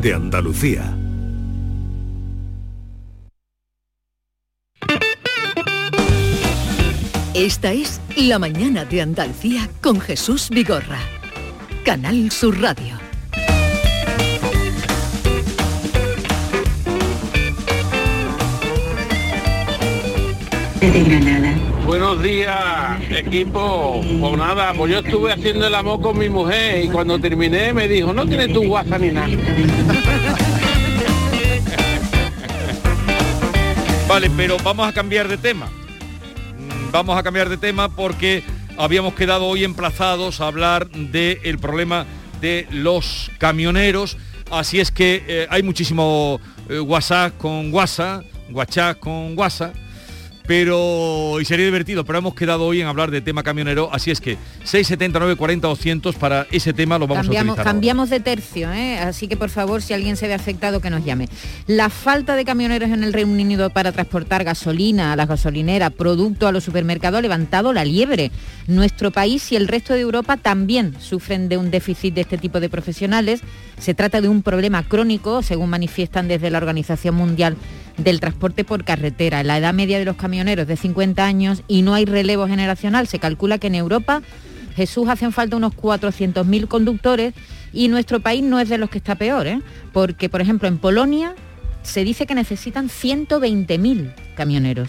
de Andalucía. Esta es La mañana de Andalucía con Jesús Vigorra. Canal Sur Radio. Buenos días, equipo. Pues nada, pues yo estuve haciendo el amor con mi mujer y cuando terminé me dijo, no tienes tu WhatsApp ni nada. Vale, pero vamos a cambiar de tema. Mm, Vamos a cambiar de tema porque habíamos quedado hoy emplazados a hablar del problema de los camioneros. Así es que eh, hay muchísimo eh, WhatsApp con WhatsApp, WhatsApp con WhatsApp pero y sería divertido, pero hemos quedado hoy en hablar de tema camionero, así es que 679 40 200 para ese tema lo vamos cambiamos, a utilizar. ahora. cambiamos de tercio, ¿eh? así que por favor, si alguien se ve afectado, que nos llame. La falta de camioneros en el Reino Unido para transportar gasolina a las gasolineras, producto a los supermercados, ha levantado la liebre. Nuestro país y el resto de Europa también sufren de un déficit de este tipo de profesionales. Se trata de un problema crónico, según manifiestan desde la Organización Mundial del Transporte por Carretera. La edad media de los camioneros es de 50 años y no hay relevo generacional. Se calcula que en Europa Jesús hacen falta unos 400.000 conductores y nuestro país no es de los que está peor, ¿eh? porque por ejemplo en Polonia se dice que necesitan 120.000 camioneros.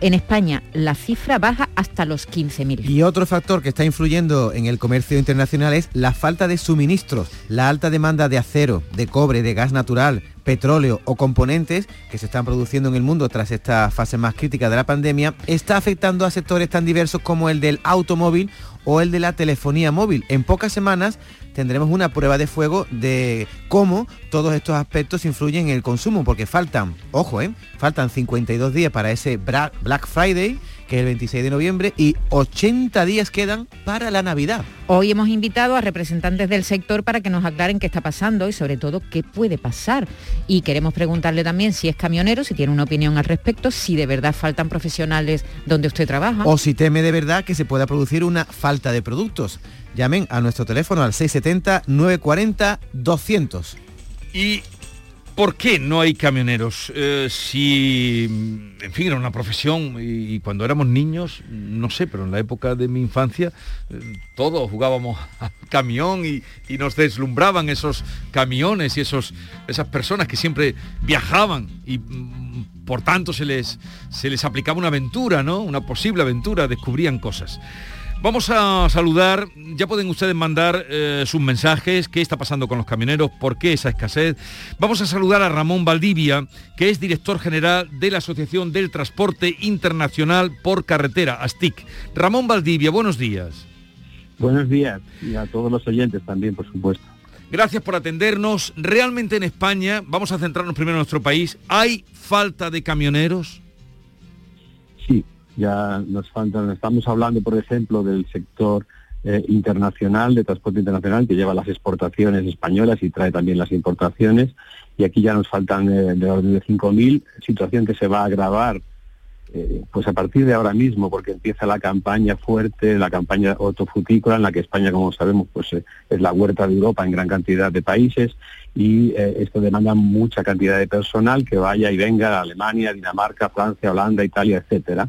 En España la cifra baja hasta los 15.000. Y otro factor que está influyendo en el comercio internacional es la falta de suministros, la alta demanda de acero, de cobre, de gas natural, petróleo o componentes que se están produciendo en el mundo tras esta fase más crítica de la pandemia, está afectando a sectores tan diversos como el del automóvil o el de la telefonía móvil. En pocas semanas tendremos una prueba de fuego de cómo todos estos aspectos influyen en el consumo, porque faltan, ojo, ¿eh? faltan 52 días para ese Black Friday, que es el 26 de noviembre, y 80 días quedan para la Navidad. Hoy hemos invitado a representantes del sector para que nos aclaren qué está pasando y sobre todo qué puede pasar. Y queremos preguntarle también si es camionero, si tiene una opinión al respecto, si de verdad faltan profesionales donde usted trabaja. O si teme de verdad que se pueda producir una falta de productos. Llamen a nuestro teléfono al 670-940-200. ¿Y por qué no hay camioneros? Eh, si, en fin, era una profesión y, cuando éramos niños, no sé, pero en la época de mi infancia eh, todos jugábamos al camión y, y nos deslumbraban esos camiones y esos, esas personas que siempre viajaban y mm, por tanto se les, se les aplicaba una aventura, ¿no? Una posible aventura, descubrían cosas. Vamos a saludar, ya pueden ustedes mandar eh, sus mensajes, qué está pasando con los camioneros, por qué esa escasez. Vamos a saludar a Ramón Valdivia, que es director general de la Asociación del Transporte Internacional por Carretera, ASTIC. Ramón Valdivia, buenos días. Buenos días y a todos los oyentes también, por supuesto. Gracias por atendernos. Realmente en España, vamos a centrarnos primero en nuestro país, ¿hay falta de camioneros? Sí, ya nos faltan, estamos hablando, por ejemplo, del sector eh, internacional, de transporte internacional, que lleva las exportaciones españolas y trae también las importaciones, y aquí ya nos faltan eh, de orden de 5.000, situación que se va a agravar eh, pues a partir de ahora mismo, porque empieza la campaña fuerte, la campaña hortofrutícola, en la que España, como sabemos, pues eh, es la huerta de Europa en gran cantidad de países, y esto demanda mucha cantidad de personal que vaya y venga a Alemania, Dinamarca, Francia, Holanda, Italia, etcétera.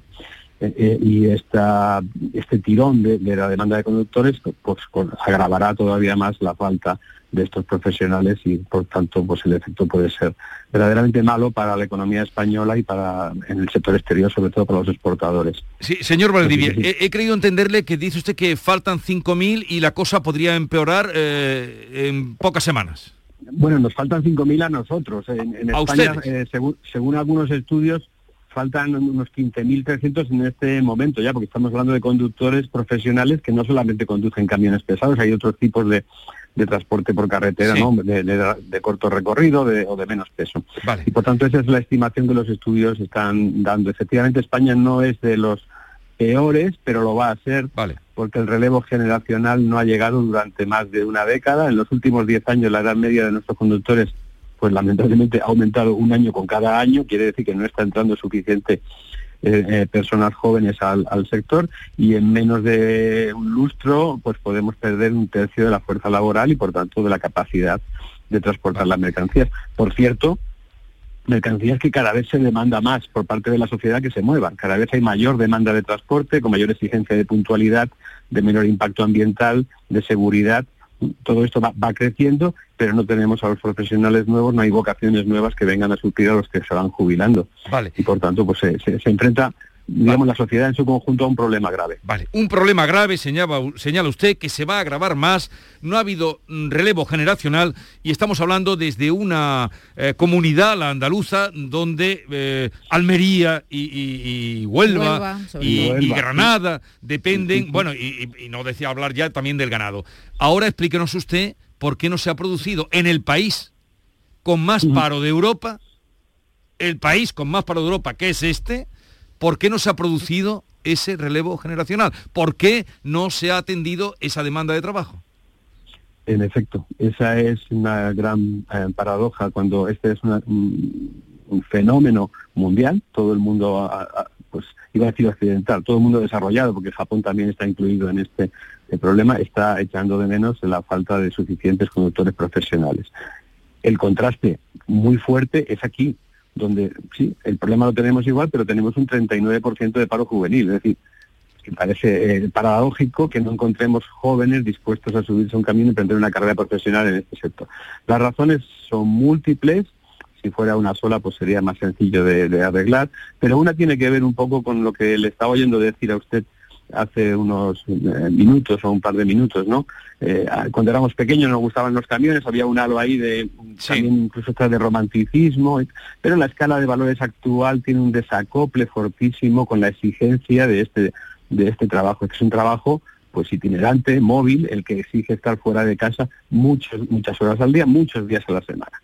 Eh, eh, y esta, este tirón de, de la demanda de conductores pues, agravará todavía más la falta de estos profesionales y por tanto pues el efecto puede ser verdaderamente malo para la economía española y para en el sector exterior, sobre todo para los exportadores. Sí, señor Valdivia, Sí, sí, sí. he, he creído entenderle que dice usted que faltan 5.000 y la cosa podría empeorar eh, en pocas semanas. Bueno, nos faltan 5.000 a nosotros. En, en A España, eh, según algunos estudios, faltan unos 15.300 en este momento ya, porque estamos hablando de conductores profesionales que no solamente conducen camiones pesados, hay otros tipos de, de transporte por carretera, Sí. ¿no? de, de- de corto recorrido de- o de menos peso. Vale. Y por tanto esa es la estimación que los estudios están dando. Efectivamente España no es de los peores, pero lo va a ser Vale. porque el relevo generacional no ha llegado durante más de una década. En los últimos 10 años la edad media de nuestros conductores, pues lamentablemente ha aumentado un año con cada año, quiere decir que no está entrando suficiente eh, eh, personas jóvenes al, al sector y en menos de un lustro pues podemos perder un tercio de la fuerza laboral y por tanto de la capacidad de transportar las mercancías. Por cierto, mercancías que cada vez se demanda más por parte de la sociedad que se muevan. Cada vez hay mayor demanda de transporte, con mayor exigencia de puntualidad, de menor impacto ambiental, de seguridad. Todo esto va, creciendo, pero no tenemos a los profesionales nuevos, no hay vocaciones nuevas que vengan a suplir a los que se van jubilando. Vale. Y por tanto, pues se enfrenta digamos, la sociedad en su conjunto a un problema grave. Vale, un problema grave, señala, señala usted, que se va a agravar más, no ha habido mm, relevo generacional y estamos hablando desde una eh, comunidad, la andaluza, donde eh, Almería y, Huelva, y, Granada dependen, bueno, y, no decía hablar ya también del ganado. Ahora explíquenos usted por qué no se ha producido en el país con más paro de Europa, el país con más paro de Europa, que es este, ¿por qué no se ha producido ese relevo generacional? ¿Por qué no se ha atendido esa demanda de trabajo? En efecto, esa es una gran eh, paradoja cuando este es un, fenómeno mundial, todo el mundo, pues iba a decir occidental, todo el mundo desarrollado, porque Japón también está incluido en este problema, está echando de menos la falta de suficientes conductores profesionales. El contraste muy fuerte es aquí, donde sí, el problema lo tenemos igual, pero tenemos un 39% de paro juvenil. Es decir, que parece eh, paradójico que no encontremos jóvenes dispuestos a subirse a un camino y emprender una carrera profesional en este sector. Las razones son múltiples. Si fuera una sola, pues sería más sencillo de arreglar. Pero una tiene que ver un poco con lo que le estaba oyendo decir a usted hace unos eh, minutos o un par de minutos, ¿no? Eh, cuando éramos pequeños nos gustaban los camiones, había un halo ahí de también incluso de romanticismo, pero la escala de valores actual tiene un desacople fortísimo con la exigencia de este de este trabajo, que es un trabajo pues itinerante, móvil, el que exige estar fuera de casa muchas muchas horas al día, muchos días a la semana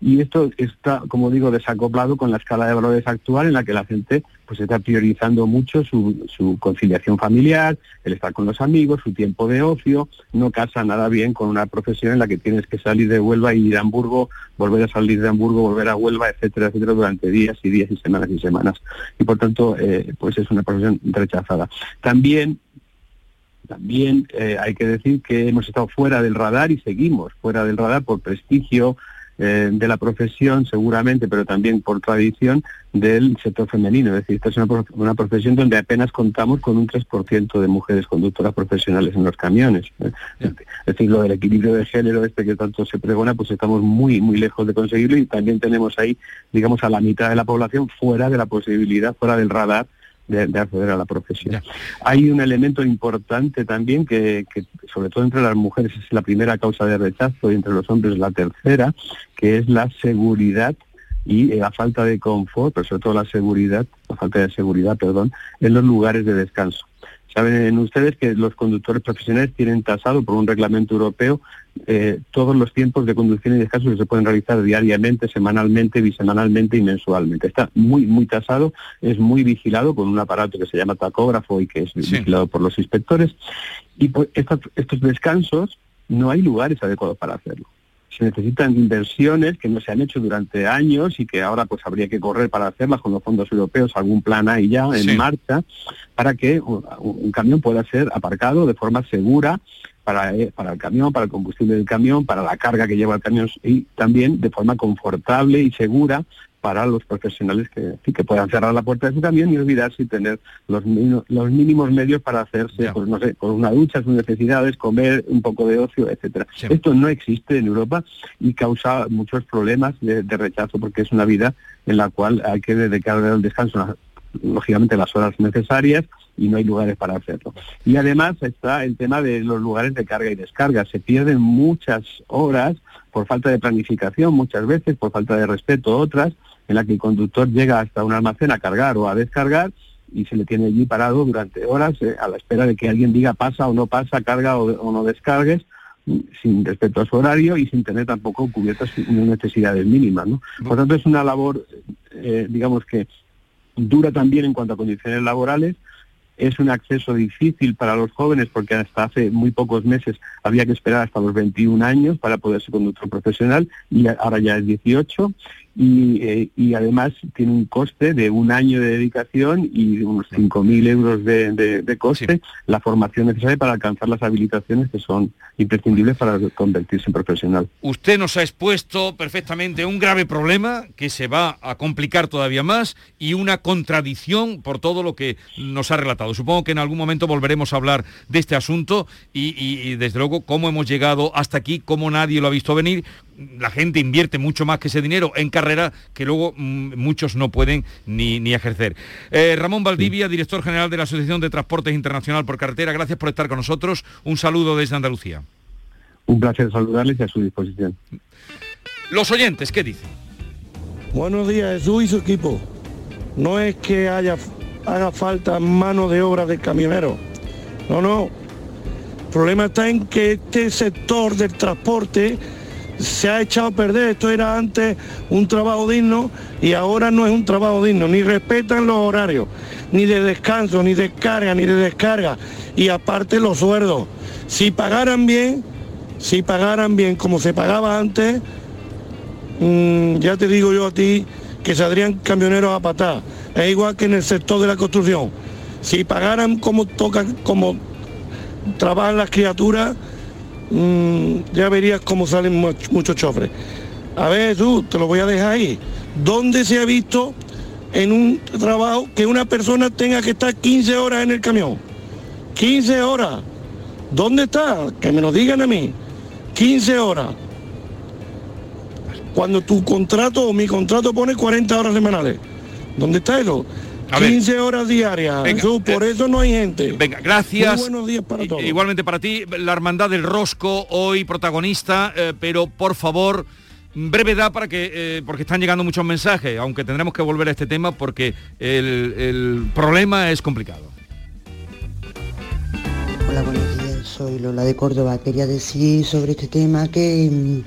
y esto está, como digo, desacoplado con la escala de valores actual en la que la gente pues está priorizando mucho su, su, conciliación familiar, el estar con los amigos, su tiempo de ocio, no casa nada bien con una profesión en la que tienes que salir de Huelva y ir a Hamburgo, volver a salir de Hamburgo, volver a Huelva, etcétera, etcétera, durante días y días y semanas y semanas. Y por tanto, eh, pues es una profesión rechazada. También también eh, hay que decir que hemos estado fuera del radar y seguimos fuera del radar por prestigio, eh, de la profesión, seguramente, pero también por tradición, del sector femenino. Es decir, esta es una, profesión donde apenas contamos con un 3% de mujeres conductoras profesionales en los camiones. ¿eh? Es decir, lo del equilibrio de género este que tanto se pregona, pues estamos muy, muy lejos de conseguirlo y también tenemos ahí, digamos, a la mitad de la población fuera de la posibilidad, fuera del radar de, acceder a la profesión. Hay un elemento importante también que, sobre todo entre las mujeres es la primera causa de rechazo y entre los hombres la tercera, que es la seguridad y la falta de confort, pero sobre todo la seguridad, la falta de seguridad, perdón, en los lugares de descanso. Saben ustedes que los conductores profesionales tienen tasado por un reglamento europeo eh, todos los tiempos de conducción y descanso que se pueden realizar diariamente, semanalmente, bisemanalmente y mensualmente. Está muy, muy tasado, es muy vigilado con un aparato que se llama tacógrafo y que es vigilado por los inspectores. Y pues, estos descansos no hay lugares adecuados para hacerlo se necesitan inversiones que no se han hecho durante años y que ahora pues habría que correr para hacerlas con los fondos europeos, algún plan ahí ya en marcha, para que un, camión pueda ser aparcado de forma segura para, eh, para el camión, para el combustible del camión, para la carga que lleva el camión y también de forma confortable y segura para los profesionales que, que puedan cerrar la puerta de su camión y olvidarse y tener los, los mínimos medios para hacerse, pues no sé, con una ducha, sus necesidades, comer, un poco de ocio, etcétera. Esto no existe en Europa y causa muchos problemas de, rechazo porque es una vida en la cual hay que dedicar al descanso, lógicamente las horas necesarias y no hay lugares para hacerlo. Y además está el tema de los lugares de carga y descarga. Se pierden muchas horas por falta de planificación, muchas veces, por falta de respeto otras, en la que el conductor llega hasta un almacén a cargar o a descargar y se le tiene allí parado durante horas eh, a la espera de que alguien diga pasa o no pasa, carga o, no descargues, mm, sin respecto a su horario y sin tener tampoco cubiertas necesidades mínimas. ¿no? Por tanto, es una labor, eh, digamos que dura también en cuanto a condiciones laborales, es un acceso difícil para los jóvenes porque hasta hace muy pocos meses había que esperar hasta los 21 años para poder ser conductor profesional y ahora ya es 18 y, y, además tiene un coste de un año de dedicación y unos 5.000 euros de, de, coste la formación necesaria para alcanzar las habilitaciones que son imprescindibles para convertirse en profesional. Usted nos ha expuesto perfectamente un grave problema que se va a complicar todavía más y una contradicción por todo lo que nos ha relatado. Supongo que en algún momento volveremos a hablar de este asunto y, y desde luego cómo hemos llegado hasta aquí, cómo nadie lo ha visto venir, la gente invierte mucho más que ese dinero en carrera que luego mm, muchos no pueden ni, ejercer. Eh, Ramón Valdivia, director general de la Asociación de Transportes Internacional por Carretera, gracias por estar con nosotros. Un saludo desde Andalucía. Un placer saludarles y a su disposición. Los oyentes, ¿qué dicen? Buenos días, Jesús y su equipo. No es que haya, haga falta mano de obra del camionero. No, no. El problema está en que este sector del transporte se ha echado a perder. Esto era antes un trabajo digno y ahora no es un trabajo digno. Ni respetan los horarios, ni de descanso, ni de carga, ni de descarga. Y aparte los sueldos. Si pagaran bien, si pagaran bien como se pagaba antes, mm, ya te digo yo a ti que saldrían camioneros a patar. Es igual que en el sector de la construcción. Si pagaran como tocan, como trabajan las criaturas, Mm, ya verías cómo salen muchos chofres. A ver, tú, te lo voy a dejar ahí. ¿Dónde se ha visto en un trabajo que una persona tenga que estar 15 horas en el camión? 15 horas. ¿Dónde está? Que me lo digan a mí. 15 horas. Cuando tu contrato o mi contrato pone 40 horas semanales. ¿Dónde está eso? 15 horas diarias. por eso no hay gente. Venga, gracias. Muy buenos días para todos. Igualmente para ti, la Hermandad del Rosco, hoy protagonista, eh, pero por favor, brevedad para que, eh, porque están llegando muchos mensajes, aunque tendremos que volver a este tema porque el, problema es complicado. Hola, buenos días, soy Lola de Córdoba. Quería decir sobre este tema que, mm,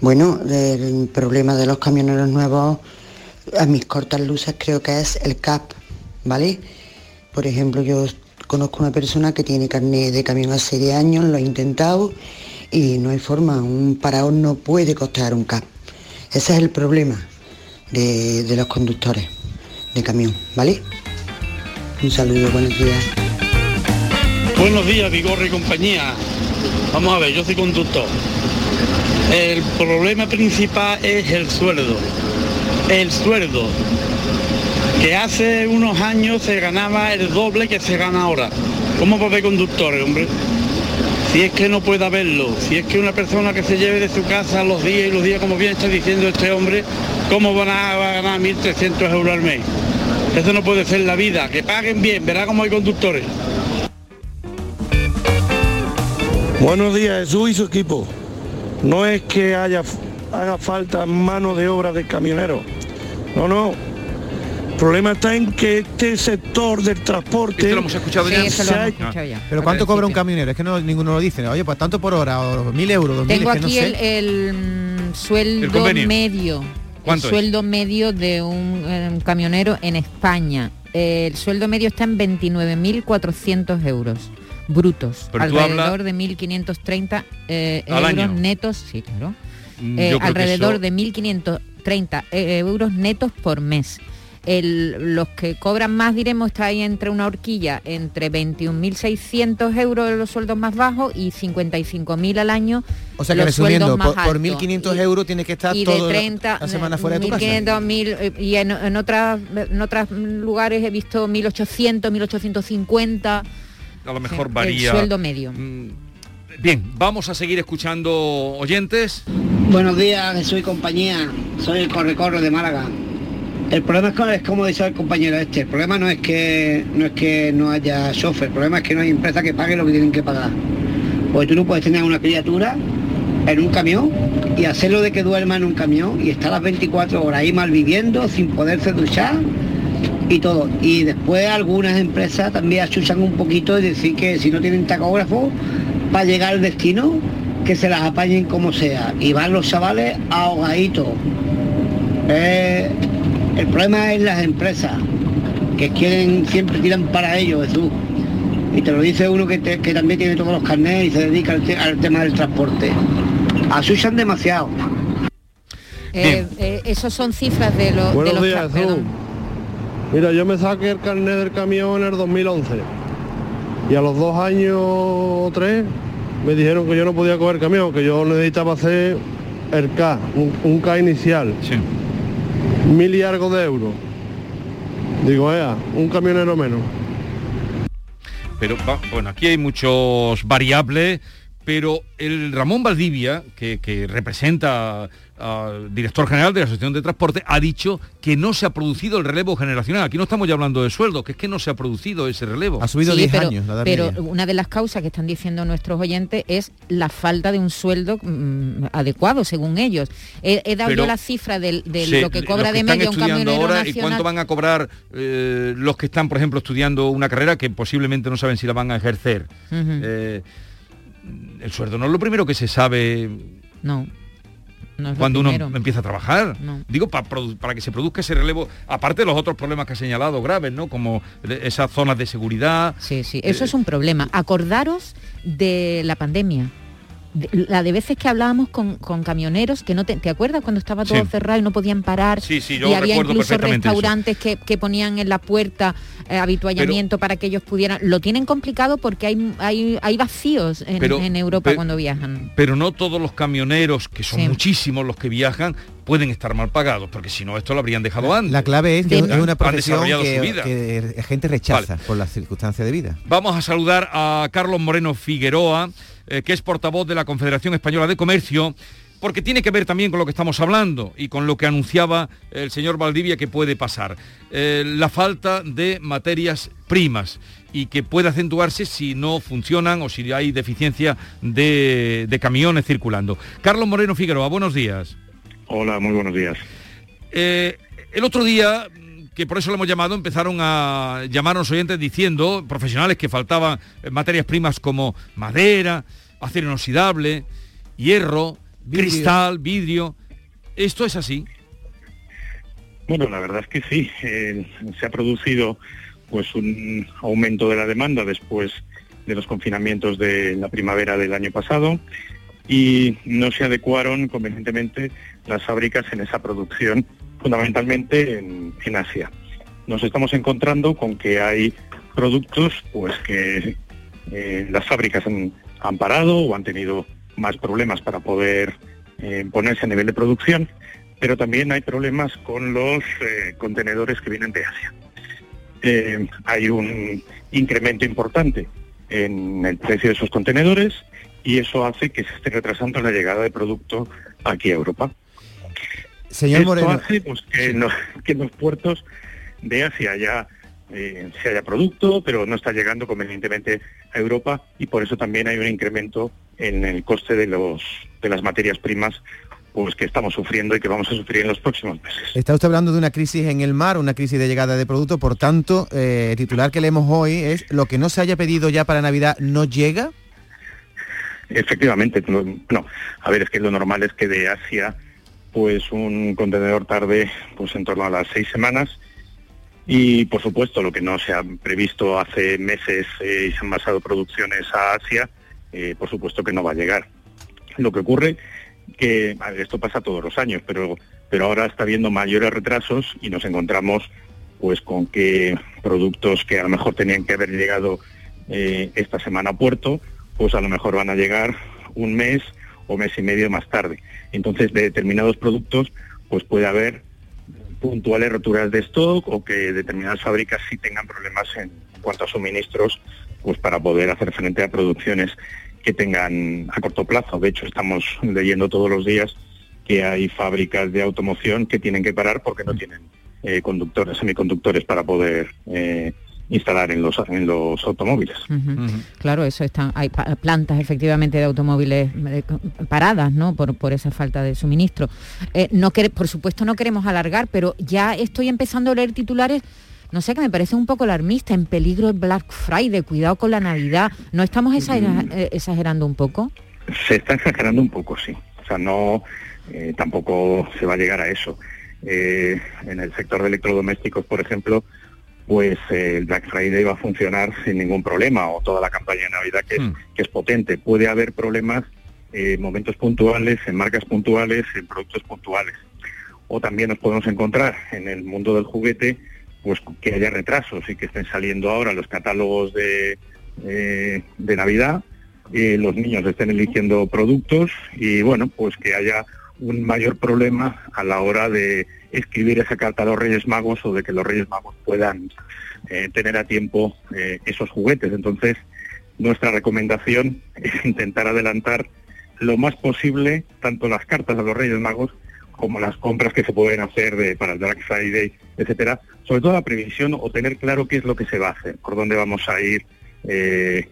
bueno, el problema de los camioneros nuevos a mis cortas luces creo que es el CAP, ¿vale? Por ejemplo, yo conozco una persona que tiene carne de camión hace 10 años, lo ha intentado y no hay forma, un paraón no puede costar un CAP. Ese es el problema de, de los conductores de camión, ¿vale? Un saludo, buenos días. Buenos días, Vigorre y compañía. Vamos a ver, yo soy conductor. El problema principal es el sueldo el sueldo, que hace unos años se ganaba el doble que se gana ahora. ¿Cómo puede conductores, hombre? Si es que no puede haberlo, si es que una persona que se lleve de su casa los días y los días, como bien está diciendo este hombre, ¿cómo van a, ganar 1.300 euros al mes? Eso no puede ser la vida, que paguen bien, verá cómo hay conductores. Buenos días, Jesús y su equipo. No es que haya haga falta mano de obra de camionero. No, no. El problema está en que este sector del transporte lo hemos escuchado, ya? Pero ¿cuánto cobra un camionero? Es que no, ninguno lo dice. Oye, pues tanto por hora, o mil euros, Tengo aquí el, sueldo medio. el sueldo medio de eh, un, camionero en España el sueldo medio está en 29.400 euros brutos, alrededor de 1.530 eh, euros netos, sí, claro. Eh, alrededor eso... de 1.500 30 eh, eh, euros netos por mes. El, los que cobran más, diremos, está ahí entre una horquilla, entre 21.600 euros los sueldos más bajos y 55.000 al año. O sea que los resumiendo, por, por 1.500 euros tienes que estar y de 30, la semana fuera de tu 500, casa. 1000, eh, y en, en, otras, en otros lugares he visto 1.800, 1.850. A lo mejor varía. El sueldo medio. Mm, bien, vamos a seguir escuchando oyentes. Buenos días, soy compañía, soy el corre-corre de Málaga. El problema es, como dice el compañero este, el problema no es que no es que no haya chofer, el problema es que no hay empresa que pague lo que tienen que pagar. Porque tú no puedes tener una criatura en un camión y hacerlo de que duerma en un camión y estar las 24 horas ahí mal viviendo, sin poderse duchar y todo. Y después algunas empresas también achuchan un poquito y decir que si no tienen tacógrafo para llegar al destino, que se las apañen como sea. Y van los chavales ahogaditos. Eh, el problema es las empresas, que quieren, siempre tiran para ellos, Jesús. Y te lo dice uno que, también tiene todos los carnets y se dedica al, tema del transporte. Asusan demasiado. Eh, eh, esos son cifras de, lo- de Buenos los... días, Jesús. Mira, yo me saqué el carnet del camión en el 2011 y a los dos años o tres me dijeron que yo no podía coger camión, que yo necesitaba hacer el K, un, un K inicial. Mil y algo de euros. Digo, ea, un camionero menos. Pero bueno, aquí hay muchos variables, pero el Ramón Valdivia, que, que representa al director general de la Asociación de Transporte, ha dicho que no se ha producido el relevo generacional. Aquí no estamos ya hablando de sueldo, que es que no se ha producido ese relevo. Ha subido Sí, 10 pero, años la edad pero media. una de las causas que están diciendo nuestros oyentes es la falta de un sueldo mm, adecuado, según ellos. He, he dado Pero- yo la cifra de, Sí, lo que cobra de media un estudiando camionero ahora y nacional. cuánto van a cobrar eh, los que están, por ejemplo, estudiando una carrera que posiblemente no saben si la van a ejercer. Eh, el sueldo no es lo primero que se sabe No. no es lo cuando uno empieza a trabajar. No. Digo, pa- produ- para que se produzca ese relevo, aparte de los otros problemas que ha señalado graves, ¿no? Como esas zonas de seguridad. Sí, sí, eso es un problema. Acordaros de la pandemia. La de veces que hablábamos con, con camioneros que no te, ¿te acuerdas cuando estaba todo Sí. cerrado y no podían parar Sí, sí, yo y había incluso restaurantes que, que ponían en la puerta eh, habituallamiento para que ellos pudieran lo tienen complicado porque hay hay, hay vacíos en, Pero- en Europa cuando viajan. Pero no todos los camioneros, que son muchísimos los que viajan, pueden estar mal pagados, porque si no, esto lo habrían dejado antes. La clave es que es una profesión que, su vida. que la gente rechaza por las circunstancias de vida. Vamos a saludar a Carlos Moreno Figueroa, eh, que es portavoz de la Confederación Española de Comercio, porque tiene que ver también con lo que estamos hablando y con lo que anunciaba el señor Valdivia que puede pasar. Eh, la falta de materias primas y que puede acentuarse si no funcionan o si hay deficiencia de, de camiones circulando. Carlos Moreno Figueroa, buenos días. Hola, muy buenos días. Eh, el otro día, que por eso lo hemos llamado, empezaron a llamarnos oyentes diciendo, profesionales, que faltaban eh, materias primas como madera, acero inoxidable, hierro, cristal, vidrio. ¿Esto es así? Bueno, la verdad es que sí. eh, se ha producido pues un aumento de la demanda después de los confinamientos de la primavera del año pasado y no se adecuaron convenientemente las fábricas en esa producción, fundamentalmente en, Asia. Nos estamos encontrando con que hay productos pues que eh, las fábricas han, parado o han tenido más problemas para poder eh, ponerse a nivel de producción, pero también hay problemas con los eh, contenedores que vienen de Asia. Hay un incremento importante en el precio de esos contenedores y eso hace que se esté retrasando la llegada de producto aquí a Europa. Señor Esto Moreno. hace pues, que, en los, que en los puertos de Asia ya eh, se haya producto, pero no está llegando convenientemente a Europa y por eso también hay un incremento en el coste de, los, de las materias primas pues que estamos sufriendo y que vamos a sufrir en los próximos meses. Está usted hablando de una crisis en el mar, una crisis de llegada de producto, por tanto, eh, el titular que leemos hoy es lo que no se haya pedido ya para Navidad no llega. Efectivamente, no, no. a ver, es que lo normal es que de Asia, pues un contenedor tarde, pues en torno a las seis semanas. Y por supuesto, lo que no se ha previsto hace meses eh, y se han basado producciones a Asia, eh, por supuesto que no va a llegar. Lo que ocurre que esto pasa todos los años, pero pero ahora está habiendo mayores retrasos y nos encontramos pues con que productos que a lo mejor tenían que haber llegado eh, esta semana a puerto, pues a lo mejor van a llegar un mes o mes y medio más tarde. Entonces, de determinados productos, pues puede haber puntuales roturas de stock o que determinadas fábricas sí tengan problemas en cuanto a suministros, pues para poder hacer frente a producciones que tengan a corto plazo. De hecho, estamos leyendo todos los días que hay fábricas de automoción que tienen que parar porque no tienen eh, conductores, semiconductores para poder eh, instalar en los, en los automóviles. Claro, eso están, hay pa- plantas efectivamente de automóviles eh, paradas, ¿no? Por, por esa falta de suministro. Eh, no quere- por supuesto no queremos alargar, pero ya estoy empezando a leer titulares, no sé, que me parece un poco alarmista, en peligro el Black Friday, cuidado con la Navidad. ¿No estamos exagera- eh, exagerando un poco? Se está exagerando un poco, sí. O sea, no, eh, tampoco se va a llegar a eso. Eh, en el sector de electrodomésticos, por ejemplo, pues eh, el Black Friday va a funcionar sin ningún problema o toda la campaña de Navidad que es, que es potente. Puede haber problemas en momentos puntuales, en marcas puntuales, en productos puntuales. o también nos podemos encontrar en el mundo del juguete pues que haya retrasos y que estén saliendo ahora los catálogos de, eh, de Navidad, y los niños estén eligiendo productos y bueno, pues que haya un mayor problema a la hora de escribir esa carta a los Reyes Magos o de que los Reyes Magos puedan eh, tener a tiempo eh, esos juguetes. Entonces, nuestra recomendación es intentar adelantar lo más posible tanto las cartas a los Reyes Magos como las compras que se pueden hacer de, para el Black Friday, etcétera, sobre todo la previsión o tener claro qué es lo que se va a hacer, por dónde vamos a ir. Eh,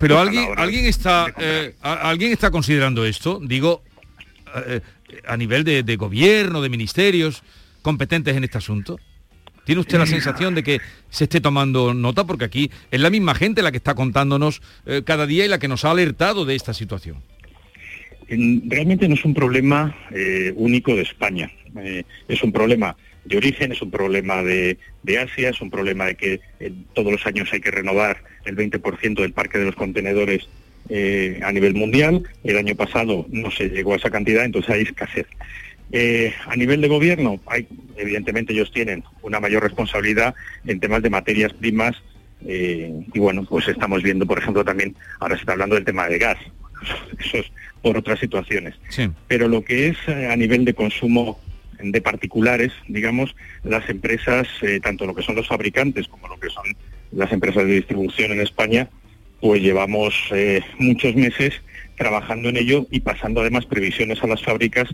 pero, alguien, alguien está, alguien está considerando esto, digo, a nivel de gobierno, de ministerios competentes en este asunto. ¿Tiene usted la sensación de que se esté tomando nota? Porque aquí es la misma gente la que está contándonos eh, cada día y la que nos ha alertado de esta situación. Realmente no es un problema eh, único de España. Eh, es un problema de origen, es un problema de, Asia, es un problema de que todos los años hay que renovar el 20% del parque de los contenedores a nivel mundial. El año pasado no se llegó a esa cantidad, entonces hay escasez. Eh, a nivel de gobierno, hay, evidentemente ellos tienen una mayor responsabilidad en temas de materias primas eh, y bueno, pues estamos viendo, por ejemplo, también, ahora se está hablando del tema de gas, eso es por otras situaciones. Pero lo que es eh, a nivel de consumo de particulares, digamos, las empresas, tanto lo que son los fabricantes como lo que son las empresas de distribución en España, pues llevamos muchos meses trabajando en ello y pasando además previsiones a las fábricas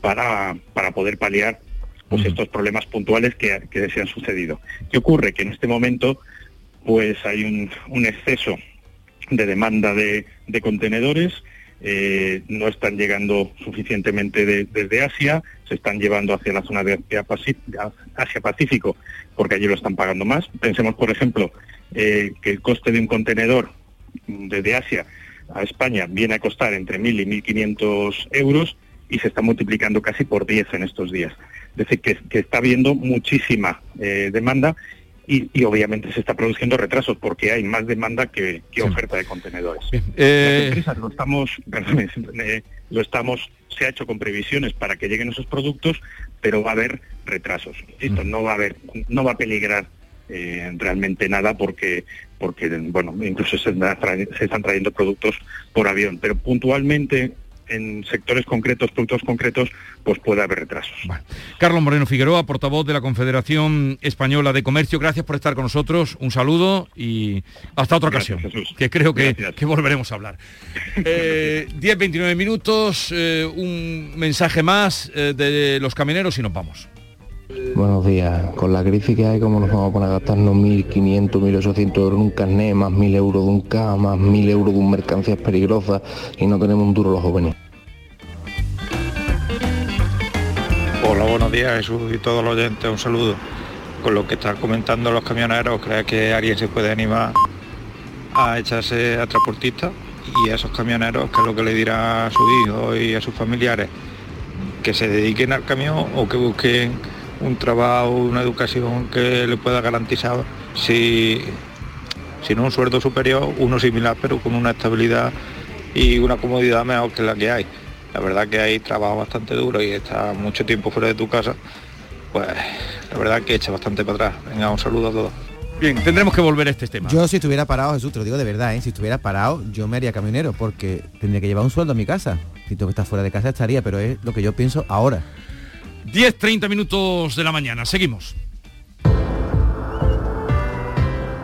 para, para poder paliar pues, estos problemas puntuales que, se han sucedido. ¿Qué ocurre? Que en este momento pues hay un, exceso de demanda de, contenedores, eh, no están llegando suficientemente desde Asia, se están llevando hacia la zona de Asia-Pacífico porque allí lo están pagando más. Pensemos, por ejemplo, eh, que el coste de un contenedor desde Asia a España viene a costar entre 1.000 y 1.500 euros y se está multiplicando casi por 10 en estos días. Es decir, que, está habiendo muchísima eh, demanda y, obviamente se está produciendo retrasos porque hay más demanda que, oferta de contenedores. Eh, Las empresas lo estamos, eh, lo estamos, se ha hecho con previsiones para que lleguen esos productos, pero va a haber retrasos. Insisto, mm. no va a haber, no va a peligrar realmente nada porque porque bueno incluso se, se, están trayendo productos por avión pero puntualmente en sectores concretos, productos concretos, pues puede haber retrasos. Carlos Moreno Figueroa, portavoz de la Confederación Española de Comercio, gracias por estar con nosotros, un saludo y hasta otra ocasión, que creo que, volveremos a hablar. 10, eh, 29 minutos, eh, un mensaje más eh, de los camioneros y nos vamos. Buenos días. Con la crisis que hay, ¿cómo nos vamos a poner a gastarnos 1.500, 1.800 euros en un carnet, más 1.000 euros de un K, más 1.000 euros de un mercancías peligrosas y no tenemos un duro los jóvenes? Hola, buenos días Jesús y todos los oyentes, un saludo. Con lo que están comentando los camioneros, ¿crees que alguien se puede animar a echarse a transportista? Y a esos camioneros, ¿qué es lo que le dirá a su hijo y a sus familiares? Que se dediquen al camión o que busquen un trabajo, una educación que le pueda garantizar, si, si no un sueldo superior, uno similar, pero con una estabilidad y una comodidad mejor que la que hay. La verdad que hay trabajo bastante duro y está mucho tiempo fuera de tu casa, pues la verdad que echa bastante para atrás. Venga, un saludo a todos. Bien, tendremos que volver a este tema. Yo si estuviera parado, Jesús, te lo digo de verdad, ¿eh? si estuviera parado, yo me haría camionero, porque tendría que llevar un sueldo a mi casa. Si tengo que estar fuera de casa estaría, pero es lo que yo pienso ahora. 10-30 minutos de la mañana. Seguimos.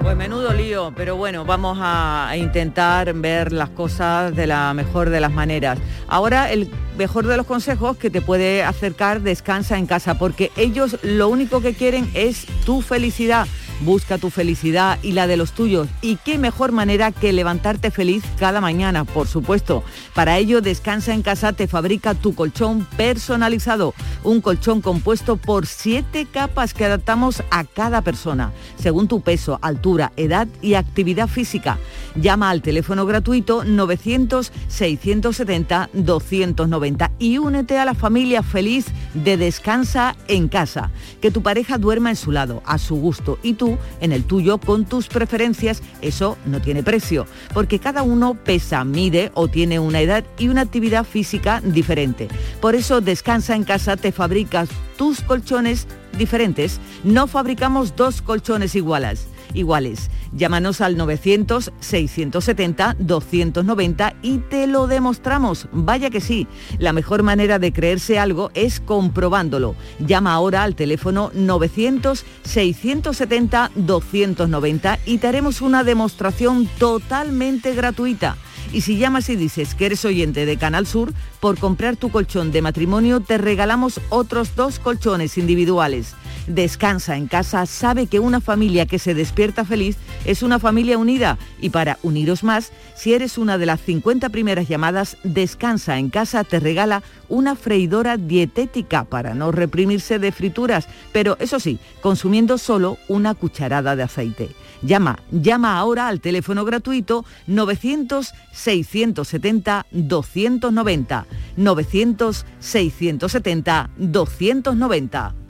Pues menudo lío, pero bueno, vamos a intentar ver las cosas de la mejor de las maneras. Ahora el mejor de los consejos que te puede acercar descansa en casa, porque ellos lo único que quieren es tu felicidad Busca tu felicidad y la de los tuyos. Y qué mejor manera que levantarte feliz cada mañana, por supuesto. Para ello, Descansa en casa te fabrica tu colchón personalizado. Un colchón compuesto por siete capas que adaptamos a cada persona, según tu peso, altura, edad y actividad física. Llama al teléfono gratuito 900-670-290 y únete a la familia feliz de Descansa en casa. Que tu pareja duerma en su lado, a su gusto y tu en el tuyo con tus preferencias, eso no tiene precio, porque cada uno pesa, mide o tiene una edad y una actividad física diferente. Por eso Descansa en casa te fabricas tus colchones diferentes. No fabricamos dos colchones iguales iguales. Llámanos al 900-670-290 y te lo demostramos. Vaya que sí, la mejor manera de creerse algo es comprobándolo. Llama ahora al teléfono 900-670-290 y te haremos una demostración totalmente gratuita. Y si llamas y dices que eres oyente de Canal Sur, por comprar tu colchón de matrimonio te regalamos otros dos colchones individuales. Descansa en casa, sabe que una familia que se despierta feliz es una familia unida. Y para uniros más, si eres una de las 50 primeras llamadas, Descansa en casa te regala una freidora dietética para no reprimirse de frituras, pero eso sí, consumiendo solo una cucharada de aceite. Llama, llama ahora al teléfono gratuito 900-670-290. 900-670-290.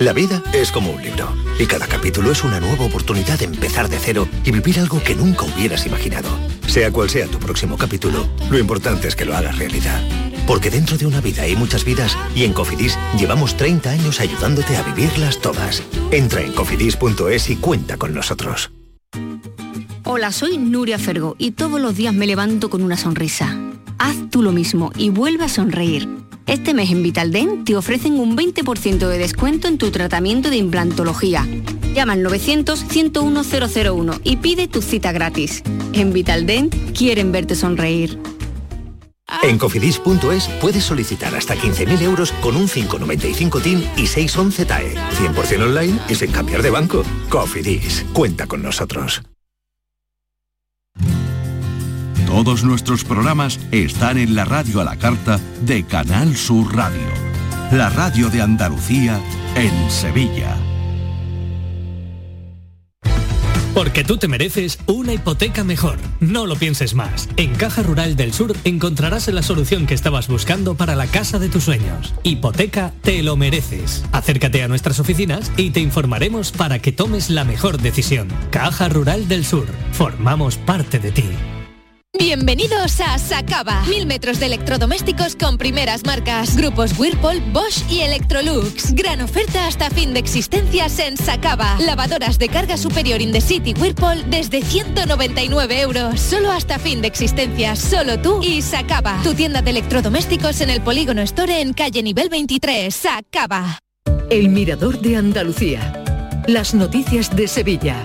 La vida es como un libro y cada capítulo es una nueva oportunidad de empezar de cero y vivir algo que nunca hubieras imaginado. Sea cual sea tu próximo capítulo, lo importante es que lo hagas realidad. Porque dentro de una vida hay muchas vidas y en Cofidis llevamos 30 años ayudándote a vivirlas todas. Entra en cofidis.es y cuenta con nosotros. Hola, soy Nuria Fergo y todos los días me levanto con una sonrisa. Haz tú lo mismo y vuelve a sonreír. Este mes en Vitaldent te ofrecen un 20% de descuento en tu tratamiento de implantología. Llama al 900-101-001 y pide tu cita gratis. En Vitaldent quieren verte sonreír. En cofidis.es puedes solicitar hasta 15.000 euros con un 595 TIN y 611 TAE. 100% online y sin cambiar de banco. Cofidis, cuenta con nosotros. Todos nuestros programas están en la radio a la carta de Canal Sur Radio, la radio de Andalucía en Sevilla. Porque tú te mereces una hipoteca mejor. No lo pienses más. En Caja Rural del Sur encontrarás la solución que estabas buscando para la casa de tus sueños. Hipoteca te lo mereces. Acércate a nuestras oficinas y te informaremos para que tomes la mejor decisión. Caja Rural del Sur. Formamos parte de ti. Bienvenidos a Sacaba. Mil metros de electrodomésticos con primeras marcas. Grupos Whirlpool, Bosch y Electrolux. Gran oferta hasta fin de existencias en Sacaba. Lavadoras de carga superior in the city Whirlpool desde 199 euros. Solo hasta fin de existencias. Solo tú y Sacaba. Tu tienda de electrodomésticos en el Polígono Store en calle nivel 23. Sacaba. El Mirador de Andalucía. Las noticias de Sevilla.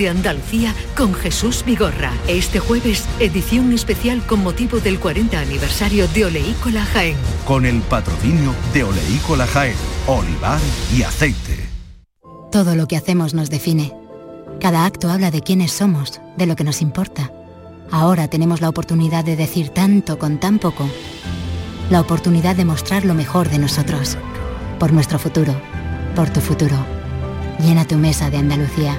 de Andalucía con Jesús Vigorra. Este jueves, edición especial con motivo del 40 aniversario de Oleícola Jaén. Con el patrocinio de Oleícola Jaén, olivar y aceite. Todo lo que hacemos nos define. Cada acto habla de quiénes somos, de lo que nos importa. Ahora tenemos la oportunidad de decir tanto con tan poco. La oportunidad de mostrar lo mejor de nosotros. Por nuestro futuro. Por tu futuro. Llena tu mesa de Andalucía.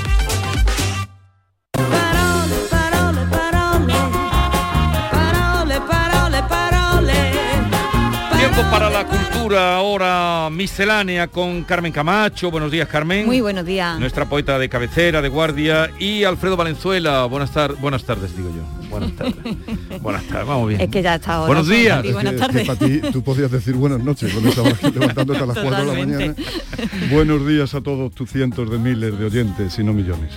Tiempo para la cultura, ahora miscelánea con Carmen Camacho. Buenos días, Carmen. Muy buenos días. Nuestra poeta de cabecera, de guardia, y Alfredo Valenzuela. Buenas tardes, buenas tardes, digo yo. Buenas tardes. buenas tardes, vamos bien. Es que ya está ahora. Buenos días. Y buenas Es que tardes. para ti, tú podías decir buenas noches cuando estabas levantándote a las 4 de la mañana. Buenos días a todos tus cientos de miles de oyentes, si no millones.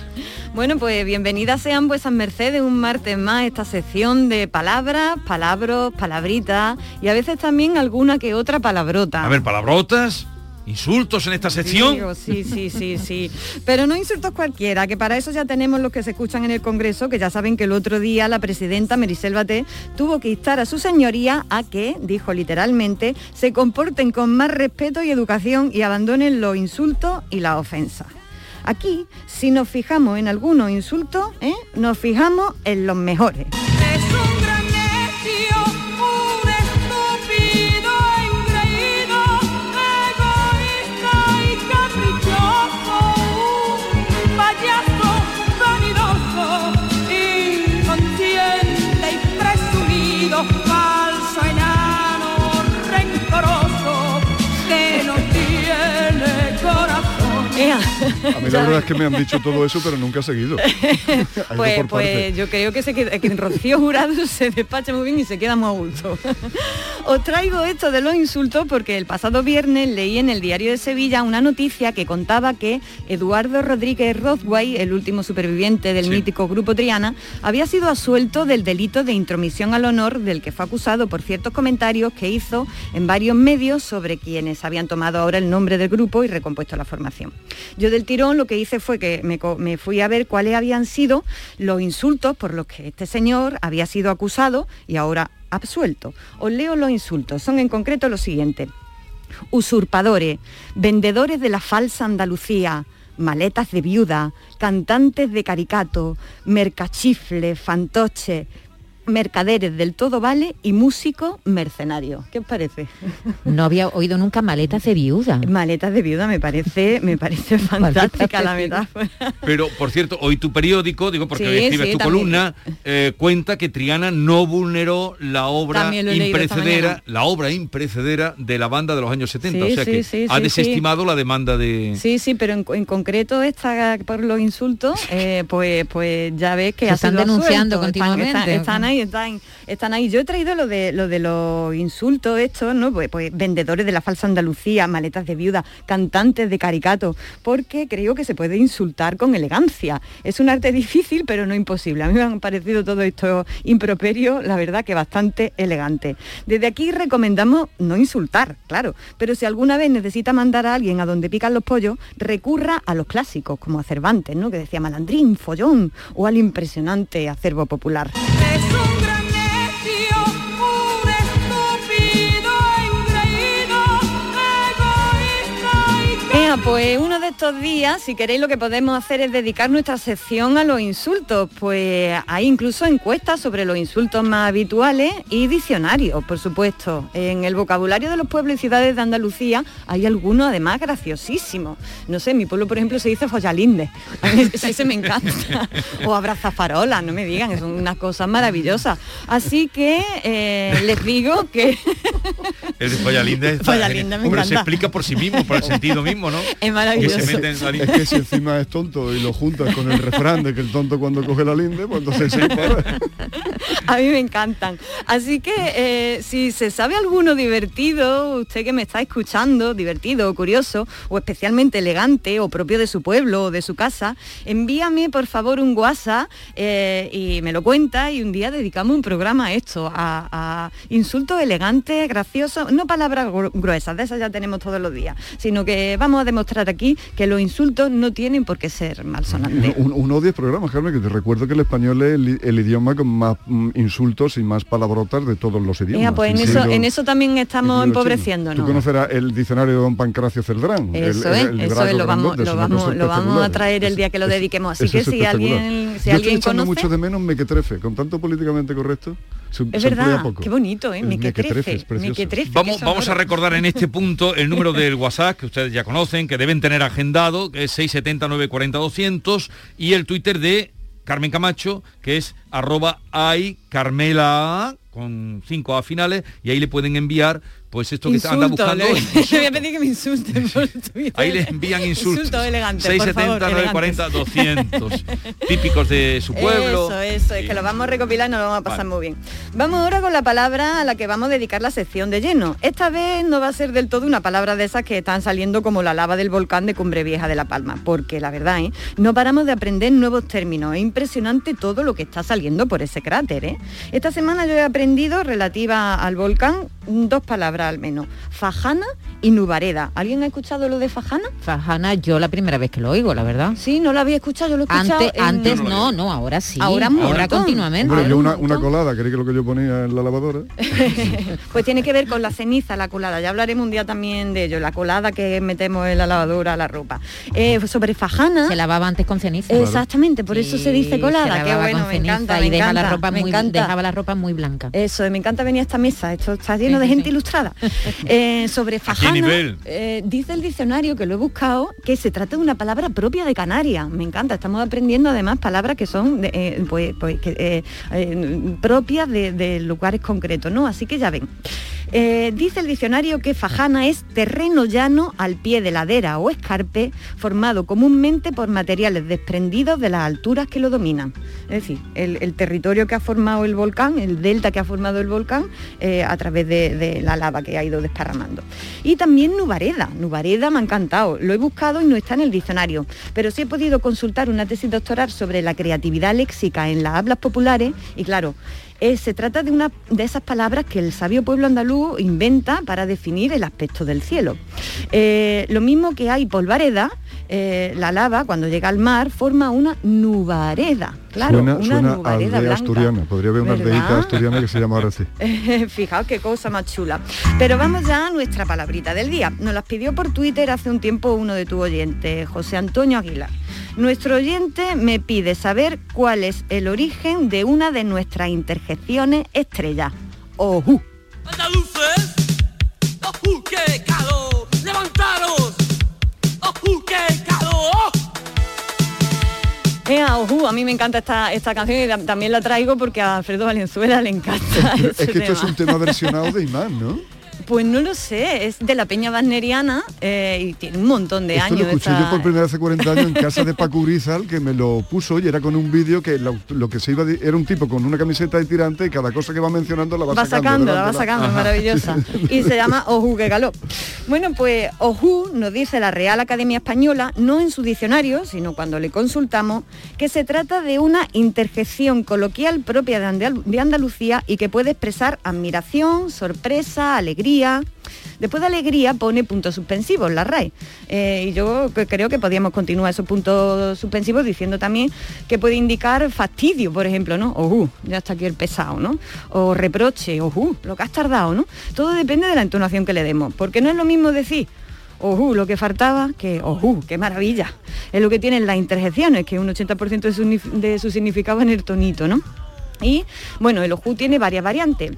Bueno, pues bienvenidas sean vuestras mercedes un martes más a esta sección de palabras, palabras, palabritas y a veces también alguna que otra palabrota. A ver, palabrotas, insultos en esta sección. Sí, sí, sí, sí. Pero no insultos cualquiera, que para eso ya tenemos los que se escuchan en el Congreso, que ya saben que el otro día la presidenta Merisel Baté tuvo que instar a su señoría a que, dijo literalmente, se comporten con más respeto y educación y abandonen los insultos y las ofensas. Aquí, si nos fijamos en algunos insultos, ¿eh? nos fijamos en los mejores. A mí la verdad es que me han dicho todo eso, pero nunca he seguido. Pues, pues yo creo que, se queda- que Rocío Jurado se despacha muy bien y se queda muy a gusto. Os traigo esto de los insultos porque el pasado viernes leí en el diario de Sevilla una noticia que contaba que Eduardo Rodríguez Rothway, el último superviviente del mítico grupo Triana, había sido asuelto del delito de intromisión al honor del que fue acusado por ciertos comentarios que hizo en varios medios sobre quienes habían tomado ahora el nombre del grupo y recompuesto la formación. Yo del lo que hice fue que me, fui a ver cuáles habían sido los insultos por los que este señor había sido acusado y ahora absuelto. Os leo los insultos, son en concreto los siguientes. Usurpadores, vendedores de la falsa Andalucía, maletas de viuda, cantantes de caricato, mercachifles, fantoches, mercaderes del todo vale y músicos mercenarios. ¿Qué os parece? No había oído nunca maletas de viuda. Maletas de viuda me parece, me parece fantástica la metáfora. Pero, por cierto, hoy tu periódico, digo porque Sí, hoy escribes sí, tu también. columna, eh, cuenta que Triana no vulneró la obra imprecedera, la obra imprecedera de la banda de los años 70. Sí, o sea sí, que sí, ha sí, desestimado la demanda de. Sí, sí, pero en, en concreto esta por los insultos, eh, pues, pues ya ves que Se ha están denunciando continuamente. Están, están ahí, están, ahí. Yo he traído lo de lo de los insultos estos, ¿no? Pues, pues vendedores de la falsa Andalucía, maletas de viuda, cantantes de caricato, porque creo que se puede insultar con elegancia. Es un arte difícil, pero no imposible. A mí me han parecido todo esto improperio, la verdad que bastante elegante. Desde aquí recomendamos no insultar, claro, pero si alguna vez necesita mandar a alguien a donde pican los pollos, recurra a los clásicos, como a Cervantes, ¿no? Que decía malandrín, follón, o al impresionante acervo popular. Un gran necio, un estúpido, engreído, egoísta y Pues uno de estos días, si queréis, lo que podemos hacer es dedicar nuestra sección a los insultos. Pues hay incluso encuestas sobre los insultos más habituales y diccionarios, por supuesto. En el vocabulario de los pueblos y ciudades de Andalucía hay algunos además graciosísimos. No sé, en mi pueblo, por ejemplo, se dice follalinde. A mí ese me encanta. O abrazafarola, no me digan, son unas cosas maravillosas. Así que eh, les digo que El de Follalinde está Follalinde me Hombre, se explica por sí mismo, por el sentido mismo, ¿no? Maravilloso. Que se mete en la Es que si encima es tonto y lo juntas con el refrán de que el tonto cuando coge la linde, pues entonces sí, para. A mí me encantan. Así que eh, si se sabe alguno divertido, usted que me está escuchando, divertido o curioso, o especialmente elegante o propio de su pueblo o de su casa, envíame por favor un WhatsApp eh, y me lo cuenta y un día dedicamos un programa a esto, a, a insultos elegantes, graciosos, no palabras gru- gruesas, de esas ya tenemos todos los días, sino que vamos a demostrar aquí que los insultos no tienen por qué ser malsonantes. Un, uno o diez programas, Carmen, que te recuerdo que el español es el, el idioma con más mm, insultos y más palabrotas de todos los idiomas. Venga, pues en eso, en eso también estamos empobreciéndonos. Tú conocerás el diccionario de don Pancracio Celdrán. el- Eso el- es, el eso libraco es, lo vamos, es lo vamos, lo vamos a traer el día que lo dediquemos. Así Eso que es si alguien, si Yo alguien estoy conoce. mucho de menos mequetrefe, con tanto políticamente correcto. Es verdad, poco. qué bonito, ¿eh? Precioso. mequetrefe, Vamos, vamos a recordar en este punto el número del WhatsApp que ustedes ya conocen, que deben tener agendado, que es 670 940 200 y el Twitter de Carmen Camacho, que es arroba ay Carmela con cinco A finales y ahí le pueden enviar pues esto que anda Insulto, buscando. le, voy a pedir que me insulte por. Ahí les envían insultos. Insulto elegante, 670, 940, 200. Típicos de su pueblo. Eso, eso, es que lo vamos a recopilar y nos lo vamos a pasar muy bien. Vamos ahora con la palabra a la que vamos a dedicar la sección de lleno. Esta vez no va a ser del todo una palabra de esas que están saliendo como la lava del volcán de Cumbre Vieja de La Palma, porque la verdad, ¿eh? no paramos de aprender nuevos términos. Es impresionante todo lo que está saliendo por ese cráter. ¿eh? Esta semana yo he aprendido relativa al volcán dos palabras al menos. Fajana y Nubareda. ¿Alguien ha escuchado lo de Fajana? Fajana, yo la primera vez que lo oigo, la verdad. Sí, no lo había escuchado, yo lo he escuchado. Antes, en- antes no, no, ahora sí. Ahora ahora continuamente. Yo una, una colada, creí que lo que yo ponía en la lavadora. Pues tiene que ver con la ceniza, la colada. Ya hablaremos un día también de ello, la colada que metemos en la lavadora, la ropa. Eh, sobre fajana. Se lavaba antes con ceniza. Exactamente, por eso se dice colada. se Qué bueno, con me ceniza encanta, y me deja la encanta, ropa me muy, encanta. Dejaba la ropa muy blanca. Eso, me encanta venir a esta mesa, esto está lleno de gente ilustrada. Eh, sobre fajana, nivel? eh, dice el diccionario, que lo he buscado, que se trata de una palabra propia de Canarias. Me encanta, estamos aprendiendo además palabras que son de, eh, pues, pues, que, eh, eh, propias de, de lugares concretos, ¿no? Así que ya ven. Eh, dice el diccionario que fajana es terreno llano al pie de ladera o escarpe formado comúnmente por materiales desprendidos de las alturas que lo dominan. Es decir, el, territorio que ha formado el volcán, el delta que ha formado el volcán eh, a través de, de la lava que ha ido desparramando. Y también Nubareda. Nubareda me ha encantado. Lo he buscado y no está en el diccionario. Pero sí he podido consultar una tesis doctoral sobre la creatividad léxica en las hablas populares y claro, eh, se trata de una de esas palabras que el sabio pueblo andaluz inventa para definir el aspecto del cielo. Eh, lo mismo que hay polvareda, eh, la lava cuando llega al mar forma una nubareda. Claro, suena una suena nubareda aldea blanca. asturiana. Podría haber una ¿Verdad? aldeita asturiana que se llama ahora así. Fijaos qué cosa más chula. Pero vamos ya a nuestra palabrita del día. Nos las pidió por Twitter hace un tiempo uno de tus oyentes, José Antonio Aguilar. Nuestro oyente me pide saber cuál es el origen de una de nuestras interjecciones estrella. Ojú. Andaluces, ¡ojú, qué calor! ¡Levantaros! Ojú, a mí me encanta esta, esta canción y tam- también la traigo porque a Alfredo Valenzuela le encanta. es que esto es un tema versionado de Imán, ¿no? Pues no lo sé, es de la Peña Wagneriana eh, y tiene un montón de Esto años. lo escuché esta- yo por primera vez hace 40 años en casa de Paco Urizal, que me lo puso y era con un vídeo que lo, lo que se iba de- era un tipo con una camiseta de tirante y cada cosa que va mencionando la va, va sacando, la va sacando, es Ajá. maravillosa. Y se llama Ojú que. Bueno, pues Ojú nos dice la Real Academia Española, no en su diccionario, sino cuando le consultamos, que se trata de una interjección coloquial propia de, Andal- de Andalucía y que puede expresar admiración, sorpresa, alegría. Después de alegría pone puntos suspensivos, la RAE. Eh, y yo creo que podíamos continuar esos puntos suspensivos diciendo también que puede indicar fastidio, por ejemplo, ¿no? Ojú, ya está aquí el pesado, ¿no? O reproche, ojú, lo que has tardado, ¿no? Todo depende de la entonación que le demos, porque no es lo mismo decir Ojú, lo que faltaba, que ojú, qué maravilla. Es lo que tienen las interjecciones, que un 80% de su, de su significado en el tonito, ¿no? Y bueno, el ojú tiene varias variantes.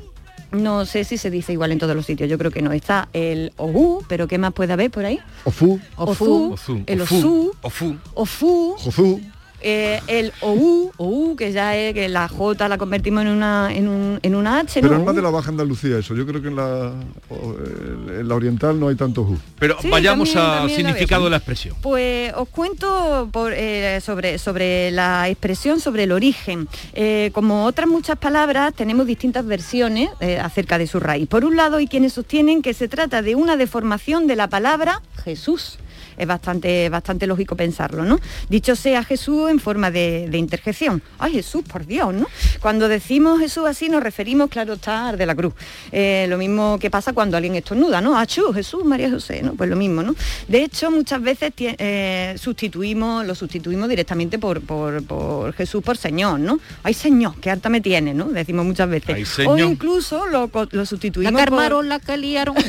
No sé si se dice igual en todos los sitios, yo creo que no. Está el ojú, pero ¿qué más puede haber por ahí? Ofu, Ofu, el osú, Ofu. Jozu, eh, el ou, ou, que ya es que la J la convertimos en una, en un, en una H, pero ¿no? es más de la Baja Andalucía eso. Yo creo que en la, en la oriental no hay tanto ju. Pero Sí, vayamos al significado de la expresión. Pues os cuento por, eh, sobre, sobre la expresión, sobre el origen. Eh, como otras muchas palabras, tenemos distintas versiones eh, acerca de su raíz. Por un lado, hay quienes sostienen que se trata de una deformación de la palabra Jesús. Es bastante, bastante lógico pensarlo, ¿no? Dicho sea Jesús en forma de, de interjección. Ay, Jesús, por Dios, ¿no? Cuando decimos Jesús así nos referimos, claro, está de la cruz. Eh, lo mismo que pasa cuando alguien estornuda, ¿no? Achú, Jesús, María José, ¿no? Pues lo mismo, ¿no? De hecho, muchas veces eh, sustituimos, lo sustituimos directamente por, por, por Jesús por Señor, ¿no? Ay, Señor, qué harta me tiene, ¿no? Decimos muchas veces. Ay, o incluso lo, lo La sustituimos que por- armaron, la que liaron.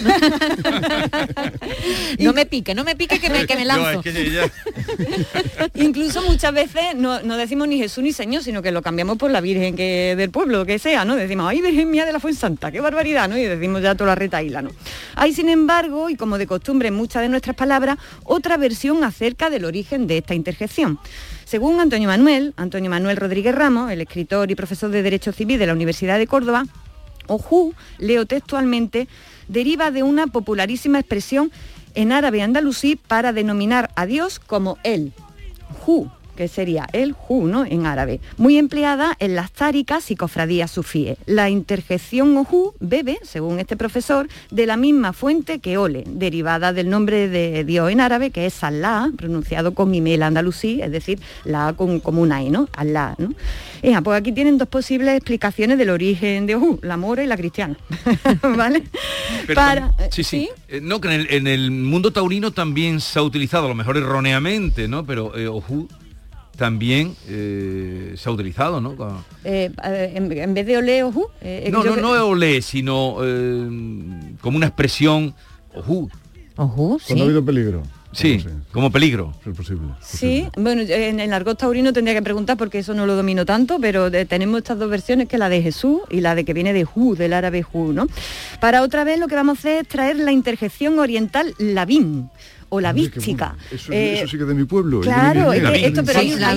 no me pique, no me pique que me, que me Yo, lanzo. es que ya- Incluso muchas veces no, no decimos ni Jesús ni Señor, sino que lo cambiamos por la Virgen que del pueblo, que sea, ¿no? Decimos, ay, Virgen mía de la Fuensanta, qué barbaridad, ¿no? Y decimos ya toda la retaíla, ¿no? Hay, sin embargo, y como de costumbre en muchas de nuestras palabras, otra versión acerca del origen de esta interjección. Según Antonio Manuel, Antonio Manuel Rodríguez Ramos, el escritor y profesor de Derecho Civil de la Universidad de Córdoba, o Hu, leo textualmente, deriva de una popularísima expresión en árabe andalusí para denominar a Dios como Él. Hu, que sería el Hu, ¿no? En árabe, muy empleada en las táricas y cofradías sufíes. La interjección Hu bebe, según este profesor, de la misma fuente que Ole, derivada del nombre de Dios en árabe, que es Allah, pronunciado con imel andalusí, es decir, la con, como una I, ¿no? Allah, ¿no? Ea, pues aquí tienen dos posibles explicaciones del origen de Hu, la mora y la cristiana, ¿vale? Pero Para- sí, sí. Eh, no, que en el, en el mundo taurino también se ha utilizado, a lo mejor erróneamente, ¿no? Pero eh, ojú también eh, se ha utilizado, ¿no? Con- Eh, en, en vez de Ole o Hu, eh, No, yo no, que- no es olé, sino eh, como una expresión ojú. Ojú, Cuando ha habido peligro. Sí, como peligro. Es posible. Sí, bueno, en el argot taurino tendría que preguntar porque eso no lo domino tanto, pero de- tenemos estas dos versiones, que es la de Jesús y la de que viene de Hu, del árabe Hu, ¿no? Para otra vez lo que vamos a hacer es traer la interjección oriental labín o la vística. Eso, Eh, eso sí que es de mi pueblo. yo Claro, es que esto, pero hay, una,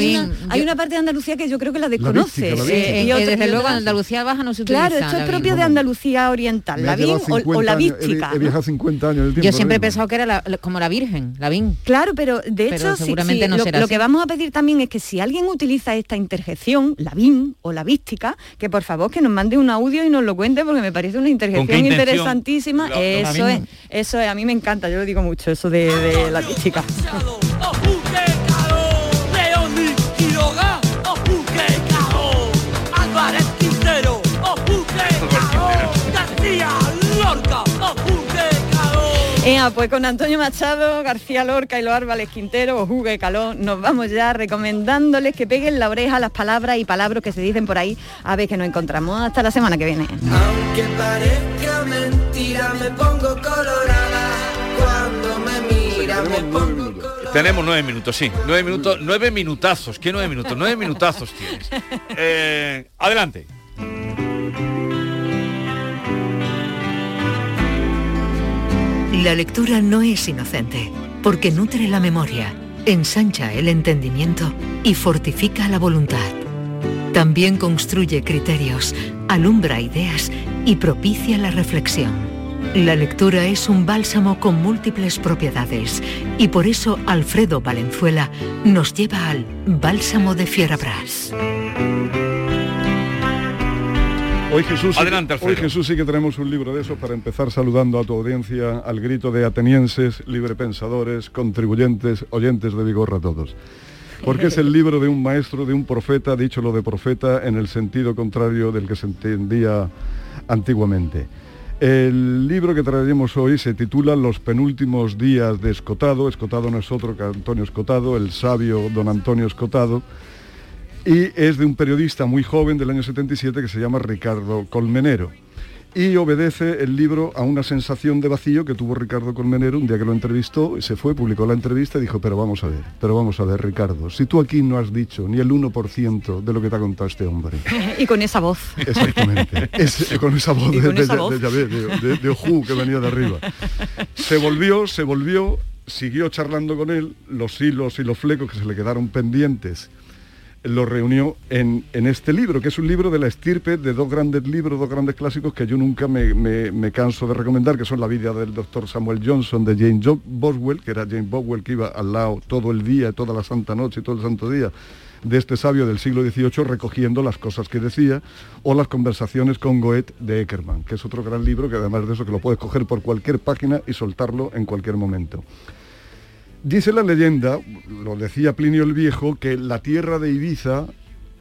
hay una parte de Andalucía que yo creo que la desconoce. vística, la eh, y otra- desde luego en Andalucía Baja no se utiliza. Claro, esto es la propio de. Andalucía oriental, labín llevado o, o 50 la años, he- vística. He, viajado 50 años el tiempo. Yo siempre he pensado que era la- la- como la Virgen, la Vin. Claro, pero de hecho, seguramente sí, no lo, será lo que vamos a pedir también es que si alguien utiliza esta interjección, la BIM o la vística, que por favor que nos mande un audio y nos lo cuente porque me parece una interjección interesantísima. La- la eso es, eso es, a mí me encanta, yo lo digo mucho, eso de, de la calor. Ea, pues con Antonio Machado, García Lorca y los Árvales Quintero o Jugue Calón, nos vamos ya recomendándoles que peguen la oreja las palabras y palabras que se dicen por ahí, a ver que nos encontramos hasta la semana que viene. Aunque parezca mentira, me pongo me mira, me pongo Tenemos nueve minutos, sí. Nueve minutos, nueve minutazos. ¿Qué nueve minutos? Nueve minutazos tienes. Eh, adelante. La lectura no es inocente, porque nutre la memoria, ensancha el entendimiento y fortifica la voluntad. También construye criterios, alumbra ideas y propicia la reflexión. La lectura es un bálsamo con múltiples propiedades y por eso Alfredo Valenzuela nos lleva al Bálsamo de Fierabras. Hoy Jesús, sí- Adelante, Alfredo. hoy Jesús sí que tenemos un libro de esos para empezar saludando a tu audiencia al grito de atenienses, librepensadores, contribuyentes, oyentes de vigor a todos. Porque es el libro de un maestro, de un profeta, dicho lo de profeta en el sentido contrario del que se entendía antiguamente. El libro que traeremos hoy se titula Los penúltimos días de Escotado. Escotado no es otro que Antonio Escotado, el sabio don Antonio Escotado y es de un periodista muy joven del año 77 que se llama Ricardo Colmenero. Y obedece el libro a una sensación de vacío que tuvo Ricardo Colmenero un día que lo entrevistó, y se fue, publicó la entrevista y dijo, pero vamos a ver, pero vamos a ver, Ricardo, si tú aquí no has dicho ni el 1% de lo que te ha contado este hombre. y con esa voz. Exactamente. Es- con esa voz con de- esa de- voz. de de- de- de Ojú que venía de arriba. Se volvió, se volvió, siguió charlando con él, los hilos y los flecos que se le quedaron pendientes lo reunió en, en este libro, que es un libro de la estirpe de dos grandes libros, dos grandes clásicos que yo nunca me, me- canso de recomendar, que son La vida del doctor Samuel Johnson de Jane Jo- Boswell, que era Jane Boswell que iba al lado todo el día, toda la santa noche y todo el santo día de este sabio del siglo XVIII recogiendo las cosas que decía, o las conversaciones con Goethe de Eckermann, que es otro gran libro que además de eso que lo puedes coger por cualquier página y soltarlo en cualquier momento. Dice la leyenda, lo decía Plinio el Viejo, que la tierra de Ibiza,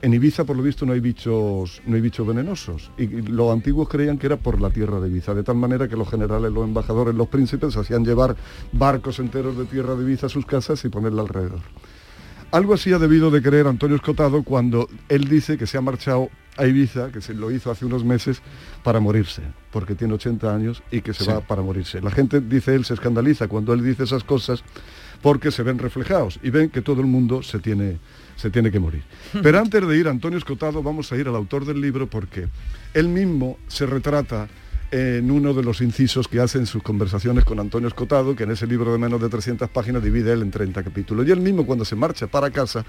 en Ibiza por lo visto no hay bichos, no hay bichos venenosos. Y los antiguos creían que era por la tierra de Ibiza, de tal manera que los generales, los embajadores, los príncipes hacían llevar barcos enteros de tierra de Ibiza a sus casas y ponerla alrededor. Algo así ha debido de creer Antonio Escotado cuando él dice que se ha marchado a Ibiza, que se lo hizo hace unos meses, para morirse, porque tiene 80 años y que se Sí. va para morirse. La gente, dice él, se escandaliza cuando él dice esas cosas porque se ven reflejados y ven que todo el mundo se tiene, se tiene que morir. Pero antes de ir a Antonio Escotado, vamos a ir al autor del libro porque él mismo se retrata en uno de los incisos que hace en sus conversaciones con Antonio Escotado, que en ese libro de menos de 300 páginas divide él en 30 capítulos. Y él mismo cuando se marcha para casa,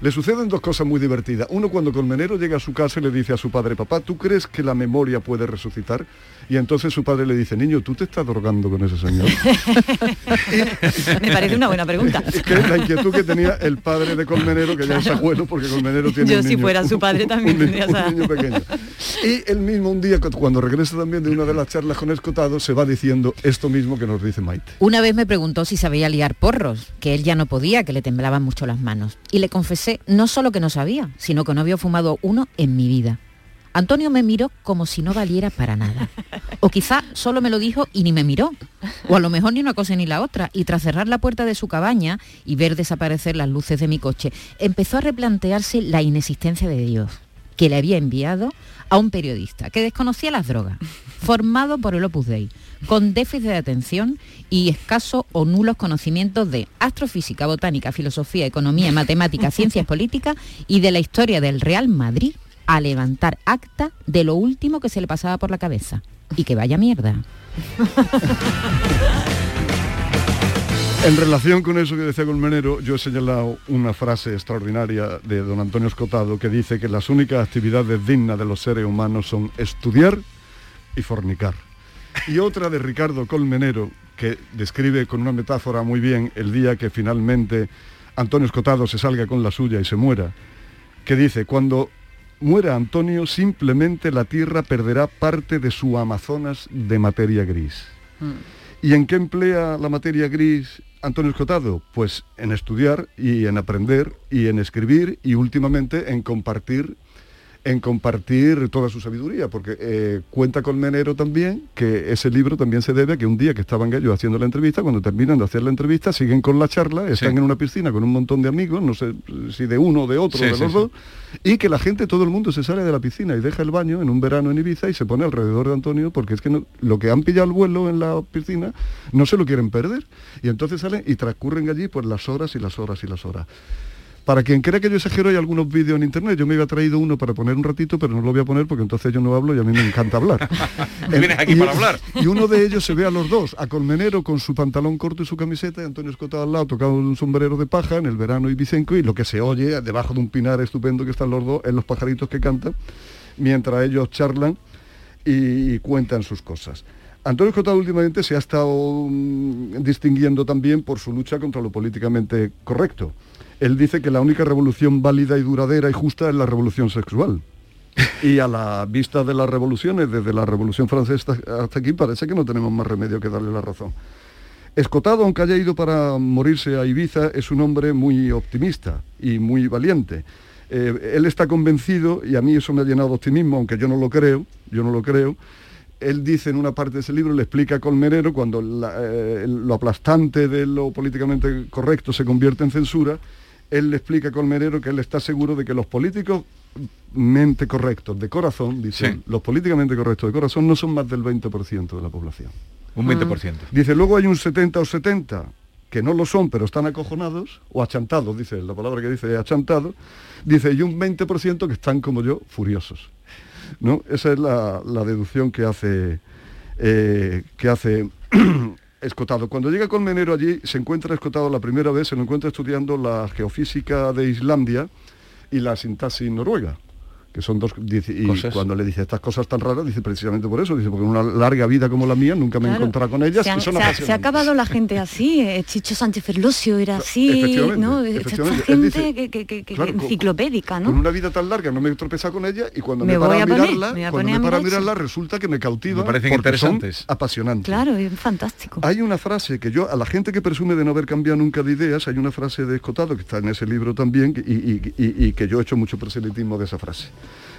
Le suceden dos cosas muy divertidas. Uno, cuando Colmenero llega a su casa y le dice a su padre, papá, ¿tú crees que la memoria puede resucitar? Y entonces su padre le dice, niño, ¿tú te estás drogando con ese señor? Me parece una buena pregunta. Es que es la inquietud que tenía el padre de Colmenero, que ya es abuelo, porque Colmenero tiene Yo un si niño- fuera su padre también un, tendría un esa- niño pequeño. Y él mismo un día, cu- cuando regresa también de una de las charlas con Escotado, se va diciendo esto mismo que nos dice Maite. Una vez me preguntó si sabía liar porros, que él ya no podía, que le temblaban mucho las manos. Y le confesé no solo que no sabía, sino que no había fumado uno en mi vida. Antonio me miró como si no valiera para nada. O quizá solo me lo dijo y ni me miró. O a lo mejor ni una cosa ni la otra. Y tras cerrar la puerta de su cabaña y ver desaparecer las luces de mi coche, empezó a replantearse la inexistencia de Dios, que le había enviado a un periodista que desconocía las drogas, formado por el Opus Dei, con déficit de atención y escasos o nulos conocimientos de astrofísica, botánica, filosofía, economía, matemáticas, ciencias políticas y de la historia del Real Madrid a levantar acta de lo último que se le pasaba por la cabeza. Y que vaya mierda. En relación con eso que decía Colmenero, yo he señalado una frase extraordinaria de don Antonio Escotado que dice que las únicas actividades dignas de los seres humanos son estudiar y fornicar. Y otra de Ricardo Colmenero, que describe con una metáfora muy bien el día que finalmente Antonio Escotado se salga con la suya y se muera, que dice, cuando muera Antonio, simplemente la Tierra perderá parte de su Amazonas de materia gris. ¿Y en qué emplea la materia gris Antonio Escotado? Pues en estudiar y en aprender y en escribir y últimamente en compartir en compartir toda su sabiduría, porque eh, cuenta Colmenero también que ese libro también se debe a que un día que estaban ellos haciendo la entrevista, cuando terminan de hacer la entrevista, siguen con la charla, están Sí. en una piscina con un montón de amigos, no sé si de uno o de otro, Sí, de los sí. dos, y que la gente, todo el mundo se sale de la piscina y deja el baño en un verano en Ibiza y se pone alrededor de Antonio porque es que no- lo que han pillado el vuelo en la piscina no se lo quieren perder. Y entonces salen y transcurren allí pues las horas y las horas y las horas. Para quien crea que yo exagero, hay algunos vídeos en internet. Yo me había traído uno para poner un ratito, pero no lo voy a poner porque entonces yo no hablo y a mí me encanta hablar. Vienes aquí Y- para hablar. Y uno de ellos se ve a los dos, a Colmenero con su pantalón corto y su camiseta, y Antonio Escotado al lado tocando un sombrero de paja en el verano ibicenco, y lo que se oye debajo de un pinar estupendo que están los dos es los pajaritos que cantan, mientras ellos charlan y, y cuentan sus cosas. Antonio Escotado últimamente se ha estado mm, distinguiendo también por su lucha contra lo políticamente correcto. Él dice que la única revolución válida y duradera y justa es la revolución sexual. Y a la vista de las revoluciones, desde la Revolución Francesa hasta- aquí, parece que no tenemos más remedio que darle la razón. Escotado, aunque haya ido para morirse a Ibiza, es un hombre muy optimista y muy valiente. Eh, él está convencido, y a mí eso me ha llenado de optimismo, aunque yo no lo creo, yo no lo creo, él dice en una parte de ese libro, le explica a Colmenero, cuando eh, lo aplastante de lo políticamente correcto se convierte en censura, él le explica a Colmenero que él está seguro de que los políticos mente correctos de corazón, dice, Sí. los políticamente correctos de corazón no son más del 20% de la población. Un 20%. Dice, luego hay un 70 o 70 que no lo son, pero están acojonados, o achantados, dice, la palabra que dice es achantado, dice, y un 20% que están como yo, furiosos. ¿No? Esa es la, la deducción que hace, eh, que hace Escotado. Cuando llega Colmenero allí, se encuentra Escotado la primera vez, se lo encuentra estudiando la geofísica de Islandia y la sintaxis noruega que son dos dice, y Cosas. cuando le dice estas cosas tan raras dice precisamente por eso dice porque en una larga vida como la mía nunca me he Claro. encontrado con ellas se, han- y son se ha, se ha acabado la gente así, eh, Chicho Sánchez Ferlosio era así, Efectivamente, ¿no? Esta- efectivamente. Esta Él gente dice, que, que- que- claro, con- enciclopédica, Con ¿no? una vida tan larga no me he tropezado con ella y cuando Me me, voy a poner, mirarla, me voy a cuando poner me a paro a mirar mirarla eso. resulta que me cautiva Me parecen porque son interesantes. apasionantes. Claro, es fantástico. Hay una frase que yo, a la gente que presume de no haber cambiado nunca de ideas, hay una frase de Escotado que está en ese libro también y- y- y que yo he hecho mucho proselitismo de esa frase.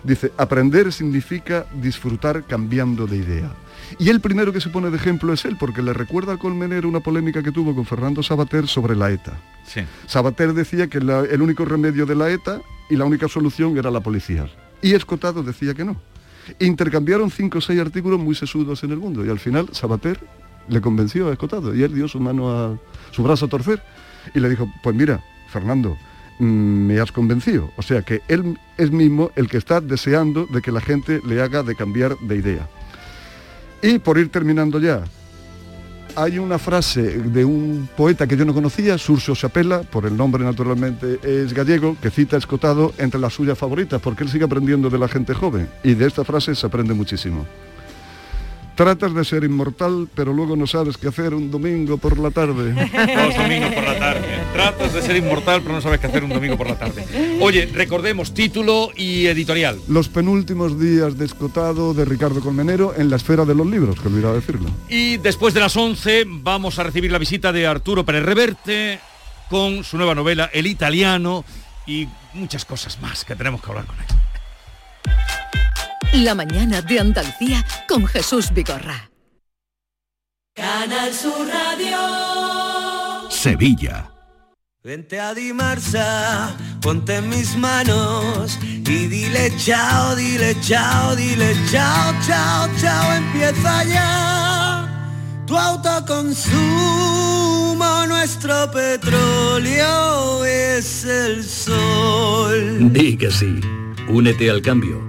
Dice, aprender significa disfrutar cambiando de idea. Y el primero que se pone de ejemplo es él, porque le recuerda a Colmenero una polémica que tuvo con Fernando Sabater sobre la ETA. Sí. Sabater decía que la- el único remedio de la ETA y la única solución era la policía. Y Escotado decía que no. Intercambiaron cinco o seis artículos muy sesudos en el mundo y al final Sabater le convenció a Escotado y él dio su mano a su brazo a torcer y le dijo, pues mira, Fernando, me has convencido. O sea que él es mismo el que está deseando de que la gente le haga de cambiar de idea. Y por ir terminando ya, hay una frase de un poeta que yo no conocía, Surso Chapela, por el nombre naturalmente es gallego, que cita Escotado entre las suyas favoritas, porque él sigue aprendiendo de la gente joven. Y de esta frase se aprende muchísimo. Tratas de ser inmortal, pero luego no sabes qué hacer un domingo por la tarde. Los domingos por la tarde. Tratas de ser inmortal, pero no sabes qué hacer un domingo por la tarde. Oye, recordemos título y editorial. Los penúltimos días de Escotado de Ricardo Colmenero en la esfera de los libros, que olvidaba decirlo. Y después de las 11 vamos a recibir la visita de Arturo Pérez Reverte con su nueva novela El Italiano y muchas cosas más que tenemos que hablar con él. La mañana de Andalucía con Jesús Vigorra. Canal Sur Radio. Sevilla. Vente a Dimarsa, ponte en mis manos y dile chao, dile chao, dile chao, chao, chao, empieza ya. Tu autoconsumo, nuestro petróleo es el sol. Di que sí. Únete al cambio.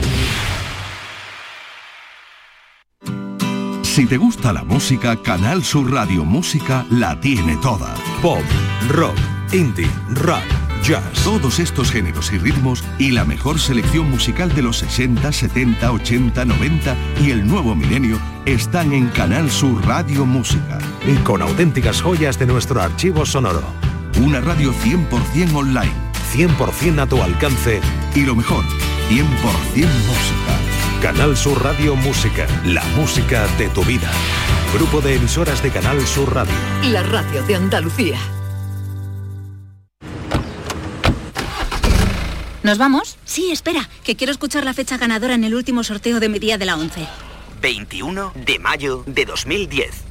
Si te gusta la música, Canal Sur Radio Música la tiene toda. Pop, rock, indie, rock, jazz. Todos estos géneros y ritmos y la mejor selección musical de los 60, 70, 80, 90 y el nuevo milenio están en Canal Sur Radio Música. Y con auténticas joyas de nuestro archivo sonoro. Una radio 100% online. 100% a tu alcance. Y lo mejor, 100% música. Canal Sur Radio Música, la música de tu vida. Grupo de emisoras de Canal Sur Radio. La radio de Andalucía. ¿Nos vamos? Sí, espera, que quiero escuchar la fecha ganadora en el último sorteo de mi día de la 11. 21 de mayo de 2010.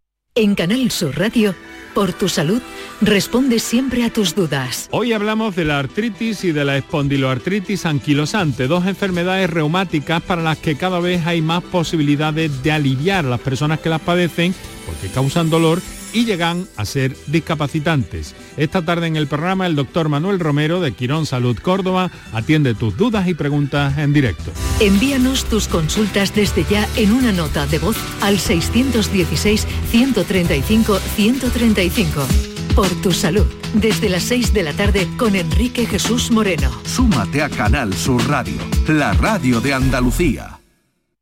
En Canal Sur Radio, por tu salud, responde siempre a tus dudas. Hoy hablamos de la artritis y de la espondiloartritis anquilosante, dos enfermedades reumáticas para las que cada vez hay más posibilidades de aliviar a las personas que las padecen porque causan dolor y llegan a ser discapacitantes. Esta tarde en el programa el doctor Manuel Romero de Quirón Salud Córdoba atiende tus dudas y preguntas en directo. Envíanos tus consultas desde ya en una nota de voz al 616-135-135. Por tu salud, desde las 6 de la tarde con Enrique Jesús Moreno. Súmate a Canal Sur Radio, la radio de Andalucía.